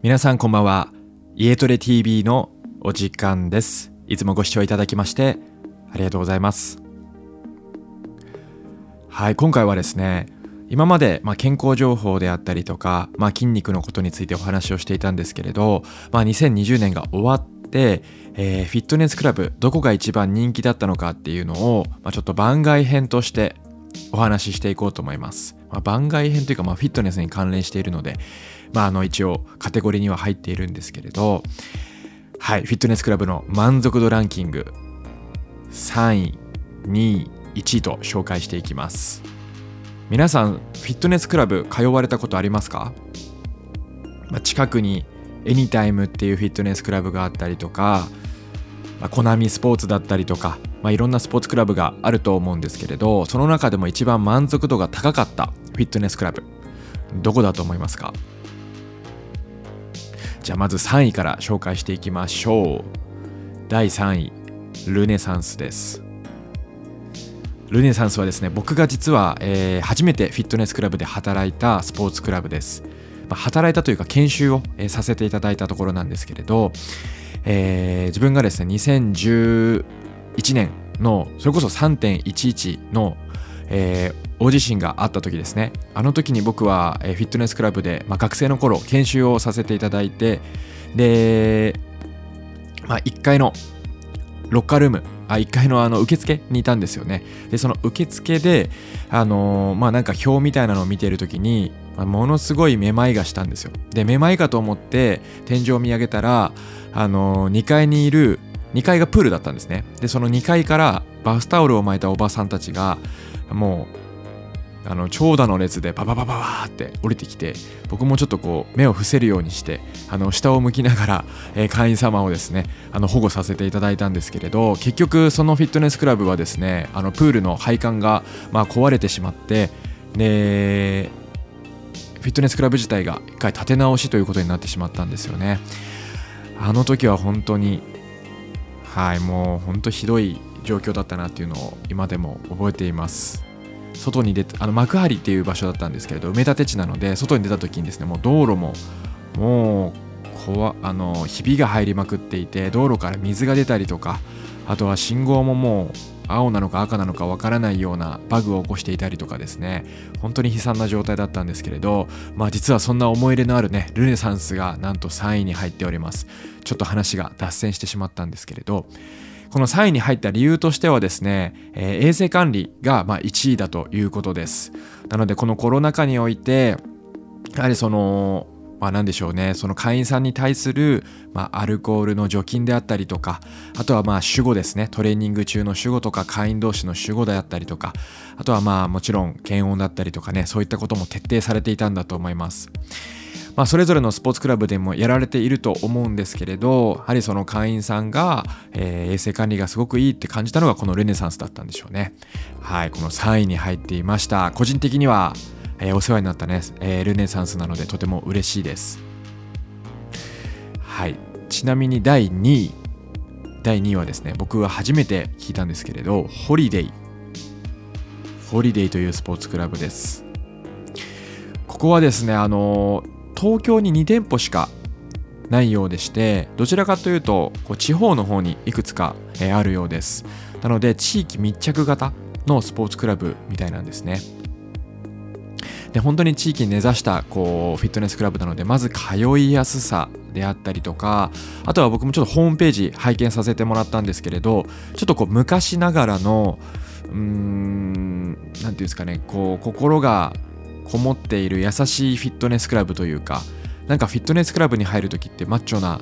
皆さんこんばんは。家トレ TV のお時間です。いつもご視聴いただきましてありがとうございます。はい、今回はですね、今まで、まあ、健康情報であったりとか、まあ、筋肉のことについてお話をしていたんですけれど、まあ、2020年が終わって、えー、フィットネスクラブどこが一番人気だったのかっていうのを、まあ、ちょっと番外編としてお話ししていこうと思います。まあ、番外編というか、まあ、フィットネスに関連しているので、まあ、あの一応カテゴリーには入っているんですけれど、はい、フィットネスクラブの満足度ランキング3位、2位、1位と紹介していきます。皆さん、フィットネスクラブ通われたことありますか、まあ、近くにエニタイムっていうフィットネスクラブがあったりとか、まあ、コナミスポーツだったりとか、まあ、いろんなスポーツクラブがあると思うんですけれどその中でも一番満足度が高かったフィットネスクラブどこだと思いますか？じゃあまず3位から紹介していきましょう。第3位ルネサンスです。ルネサンスはですね僕が実は、えー、初めてフィットネスクラブで働いたスポーツクラブです、ま、働いたというか研修を、え、させていただいたところなんですけれど、えー、自分がですね2011年のそれこそ3.11の、えー、大地震があった時ですね。あの時に僕は、フィットネスクラブで、まあ、学生の頃研修をさせていただいてで、まあ、1階のロッカールームあ1階のあの受付にいたんですよね。でその受付であのー、まあなんか表みたいなのを見ている時にものすごいめまいがしたんですよ。でめまいかと思って天井を見上げたらあの、2階にいる2階がプールだったんですね。でその2階からバスタオルを巻いたおばさんたちがもうあの長蛇の列でパパパパパって降りてきて僕もちょっとこう目を伏せるようにしてあの下を向きながら、えー、会員様をですねあの保護させていただいたんですけれど結局そのフィットネスクラブはですねあのプールの配管が、まあ、壊れてしまってでフィットネスクラブ自体が一回立て直しということになってしまったんですよね。あの時は本当にはいもう本当ひどい状況だったなっていうのを今でも覚えています。外に出てあの幕張っていう場所だったんですけれど埋め立て地なので外に出た時にですねもう道路ももう怖あのひびが入りまくっていて道路から水が出たりとかあとは信号ももう青なのか赤なのかわからないようなバグを起こしていたりとかですね本当に悲惨な状態だったんですけれどまあ実はそんな思い入れのあるねルネサンスがなんと3位に入っておりますちょっと話が脱線してしまったんですけれどこの3位に入った理由としてはですね、えー、衛生管理がま1位だということです。なのでこのコロナ禍においてやはりそのまあ何でしょうね。その会員さんに対する、まあ、アルコールの除菌であったりとかあとはまあ守護ですね。トレーニング中の守護とか会員同士の守護であったりとかあとはまあもちろん検温だったりとかねそういったことも徹底されていたんだと思います。まあ、それぞれのスポーツクラブでもやられていると思うんですけれどやはりその会員さんが、えー、衛生管理がすごくいいって感じたのがこのルネサンスだったんでしょうね。はいこの3位に入っていました。個人的には、えー、お世話になったね、えー、ルネサンスなのでとても嬉しいです。はい。ちなみに第2位第2位はですね僕は初めて聞いたんですけれどホリデイホリデイというスポーツクラブです。ここはですねあの東京に2店舗しかないようでしてどちらかというとこう地方の方にいくつか、え、あるようです。なので地域密着型のスポーツクラブみたいなんですね。で本当に地域に根ざしたこうフィットネスクラブなのでまず通いやすさであったりとかあとは僕もちょっとホームページ拝見させてもらったんですけれどちょっとこう昔ながらのうーん何て言うんですかねこう心がこもっている優しいフィットネスクラブというかなんかフィットネスクラブに入る時ってマッチョな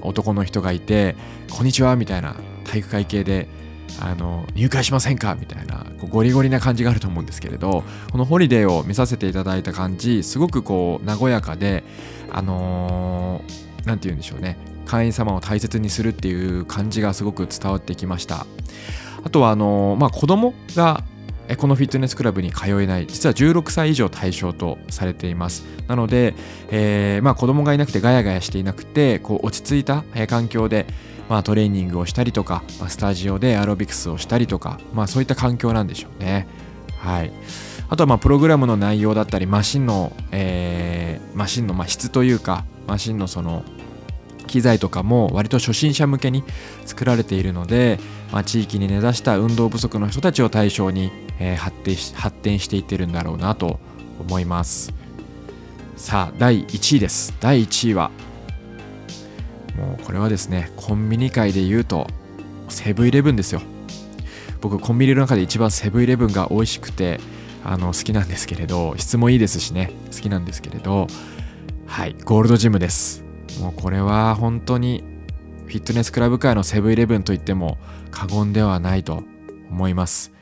男の人がいて「こんにちは」みたいな体育会系であの入会しませんか？みたいなこうゴリゴリな感じがあると思うんですけれどこのホリデーを見させていただいた感じすごくこう和やかであの何、て言うんでしょうね。会員様を大切にするっていう感じがすごく伝わってきました。あとはあのー、まあ子供がこのフィットネスクラブに通えない。実は16歳以上対象とされています。なので、えーまあ、子供がいなくてガヤガヤしていなくてこう落ち着いた環境で、まあ、トレーニングをしたりとか、まあ、スタジオでアロビクスをしたりとか、まあ、そういった環境なんでしょうね。はい。あとはまあプログラムの内容だったりマシンの、えーマシンの、まあ、質というかマシンのその機材とかも割と初心者向けに作られているので、まあ、地域に根ざした運動不足の人たちを対象に、えー、発展し発展していってるんだろうなと思います。さあ第1位です。第1位はもうこれはですねコンビニ界で言うとセブンイレブンですよ。僕コンビニの中で一番セブンイレブンが美味しくてあの好きなんですけれど質もいいですしね好きなんですけれどはいゴールドジムです。もうこれは本当にフィットネスクラブ界のセブンイレブンといっても過言ではないと思います。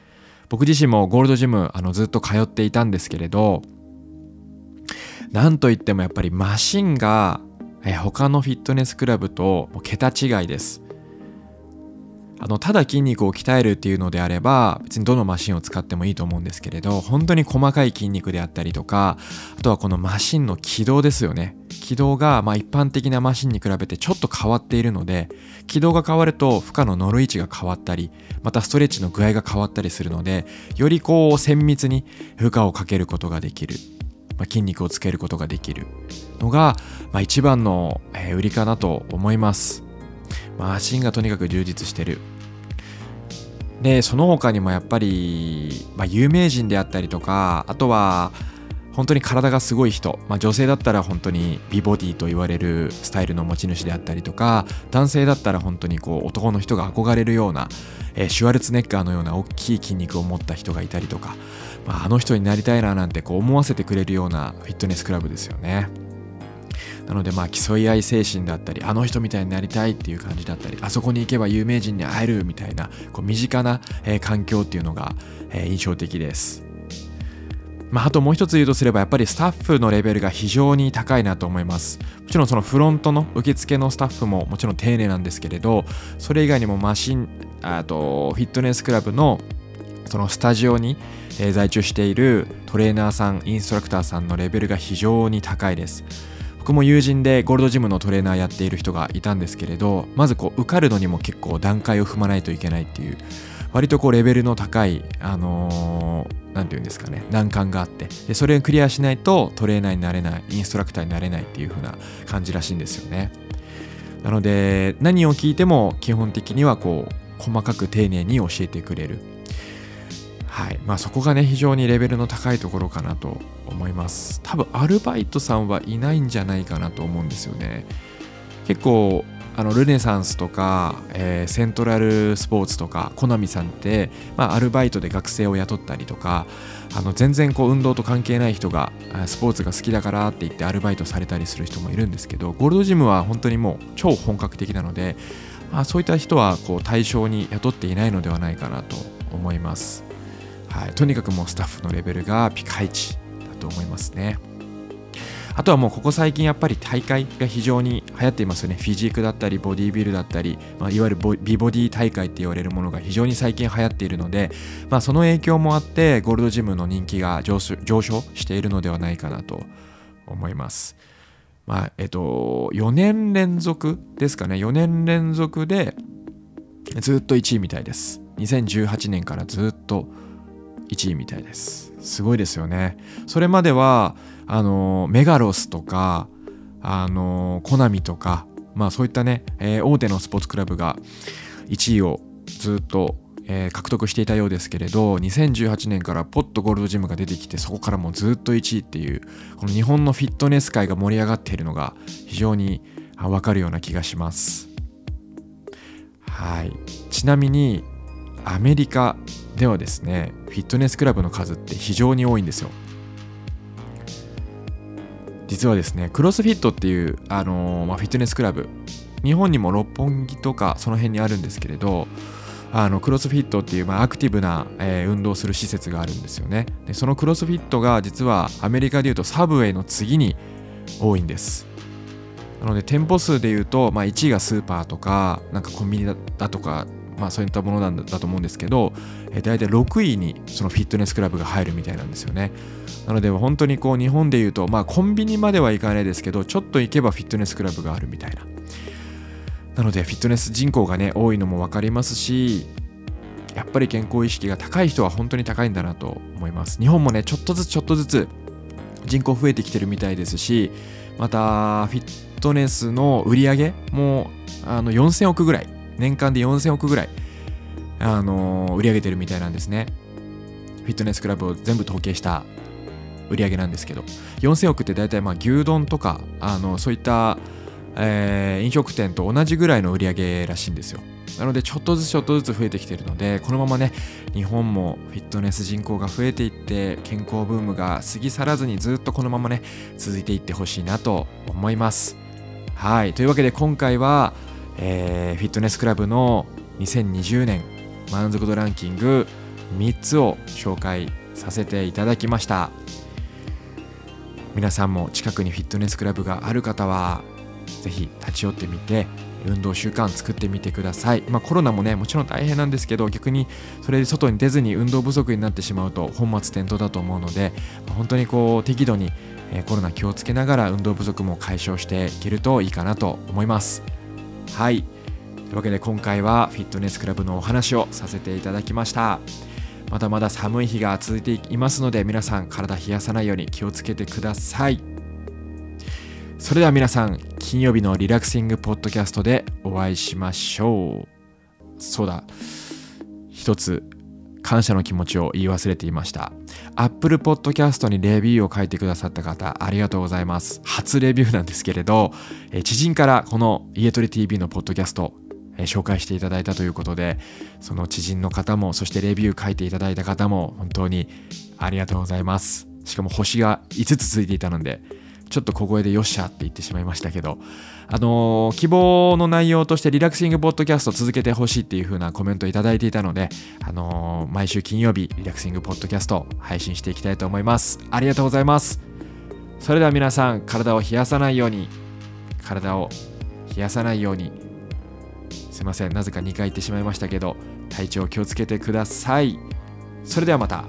僕自身もゴールドジムあのずっと通っていたんですけれどなんといってもやっぱりマシンがえ他のフィットネスクラブと桁違いです。あのただ筋肉を鍛えるっていうのであれば別にどのマシンを使ってもいいと思うんですけれど本当に細かい筋肉であったりとかあとはこのマシンの軌道ですよね。軌道がま一般的なマシンに比べてちょっと変わっているので軌道が変わると負荷の乗る位置が変わったりまたストレッチの具合が変わったりするのでよりこう精密に負荷をかけることができる、まあ、筋肉をつけることができるのが、まあ、一番の売りかなと思います。マシンがとにかく充実してるでその他にもやっぱり、まあ、有名人であったりとかあとは本当に体がすごい人、まあ、女性だったら本当に美ボディと言われるスタイルの持ち主であったりとか男性だったら本当にこう男の人が憧れるような、えー、シュワルツネッガーのような大きい筋肉を持った人がいたりとか、まあ、あの人になりたいななんてこう思わせてくれるようなフィットネスクラブですよね。なのでまあ競い合い精神だったりあの人みたいになりたいっていう感じだったりあそこに行けば有名人に会えるみたいなこう身近な、えー、環境っていうのが、えー、印象的です。まあ、あともう一つ言うとすればやっぱりスタッフのレベルが非常に高いなと思いますもちろんそのフロントの受付のスタッフももちろん丁寧なんですけれどそれ以外にもマシンあとフィットネスクラブのそのスタジオに在中しているトレーナーさんインストラクターさんのレベルが非常に高いです僕も友人でゴールドジムのトレーナーやっている人がいたんですけれどまずこう受かるのにも結構段階を踏まないといけないっていう割とこうレベルの高いあの何、ー、て言うんですかね難関があってでそれをクリアしないとトレーナーになれないインストラクターになれないっていう風な感じらしいんですよね。なので何を聞いても基本的にはこう細かく丁寧に教えてくれる。はい。まあ、そこがね非常にレベルの高いところかなと思います。多分アルバイトさんはいないんじゃないかなと思うんですよね。結構あのルネサンスとか、えー、セントラルスポーツとかコナミさんって、まあ、アルバイトで学生を雇ったりとかあの全然こう運動と関係ない人がスポーツが好きだからって言ってアルバイトされたりする人もいるんですけどゴールドジムは本当にもう超本格的なので、まあ、そういった人はこう対象に雇っていないのではないかなと思います。はい、とにかくもうスタッフのレベルがピカイチだと思いますね。あとはもうここ最近やっぱり大会が非常に流行っていますよね。フィジークだったり、ボディービルだったり、まあ、いわゆる美ボディ大会って言われるものが非常に最近流行っているので、まあ、その影響もあってゴールドジムの人気が上昇しているのではないかなと思います。まあ、えっと、4年連続ですかね。4年連続でずっと1位みたいです。2018年からずっと1位みたいです。すごいですよね。それまではあのメガロスとかあのコナミとかまあそういったね、えー、大手のスポーツクラブが1位をずっと、えー、獲得していたようですけれど2018年からポットゴールドジムが出てきてそこからもうずっと1位っていうこの日本のフィットネス界が盛り上がっているのが非常にわかるような気がします。はい。ちなみにアメリカではですねフィットネスクラブの数って非常に多いんですよ。実はですねクロスフィットっていう、あのー、まあ、フィットネスクラブ。日本にも六本木とかその辺にあるんですけれどあのクロスフィットっていう、まあ、アクティブな、えー、運動する施設があるんですよね。でそのクロスフィットが実はアメリカでいうとサブウェイの次に多いんです。なので店舗数でいうと、まあ、1位がスーパーとかなんかコンビニだとかまあ、そういったものなんだと思うんですけど、えー、大体6位にそのフィットネスクラブが入るみたいなんですよね。なので本当にこう日本でいうと、まあ、コンビニまではいかないですけどちょっと行けばフィットネスクラブがあるみたいな。なのでフィットネス人口がね多いのも分かりますしやっぱり健康意識が高い人は本当に高いんだなと思います。日本もねちょっとずつちょっとずつ人口増えてきてるみたいですしまたフィットネスの売り上げもあの4000億ぐらい年間で4000億ぐらいあの売り上げてるみたいなんですね。フィットネスクラブを全部統計した売り上げなんですけど4000億って大体まあ牛丼とかあのそういった、えー、飲食店と同じぐらいの売り上げらしいんですよ。なのでちょっとずつちょっとずつ増えてきてるのでこのままね日本もフィットネス人口が増えていって健康ブームが過ぎ去らずにずっとこのままね続いていってほしいなと思います。はい。というわけで今回は、えー、フィットネスクラブの2020年満足度ランキング3つを紹介させていただきました。皆さんも近くにフィットネスクラブがある方は是非立ち寄ってみて運動習慣作ってみてください、まあ、コロナもねもちろん大変なんですけど逆にそれで外に出ずに運動不足になってしまうと本末転倒だと思うので、まあ、本当にこう適度に、コロナ気をつけながら運動不足も解消していけるといいかなと思います。はい。というわけで今回はフィットネスクラブのお話をさせていただきました。まだまだ寒い日が続いていますので皆さん体冷やさないように気をつけてください。それでは皆さん金曜日のリラクシングポッドキャストでお会いしましょう。そうだ。一つ感謝の気持ちを言い忘れていました。Apple Podcast にレビューを書いてくださった方ありがとうございます。初レビューなんですけれど知人からこの家トレ TV のポッドキャスト紹介していただいたということでその知人の方もそしてレビュー書いていただいた方も本当にありがとうございます。しかも星が5つついていたのでちょっと小声でよっしゃって言ってしまいましたけど、あのー、希望の内容としてリラクシングポッドキャスト続けてほしいっていう風なコメントいただいていたので、あのー、毎週金曜日リラクシングポッドキャスト配信していきたいと思います。ありがとうございます。それでは皆さん、体を冷やさないように、体を冷やさないように、すいません、なぜか2回言ってしまいましたけど、体調気をつけてください。それではまた。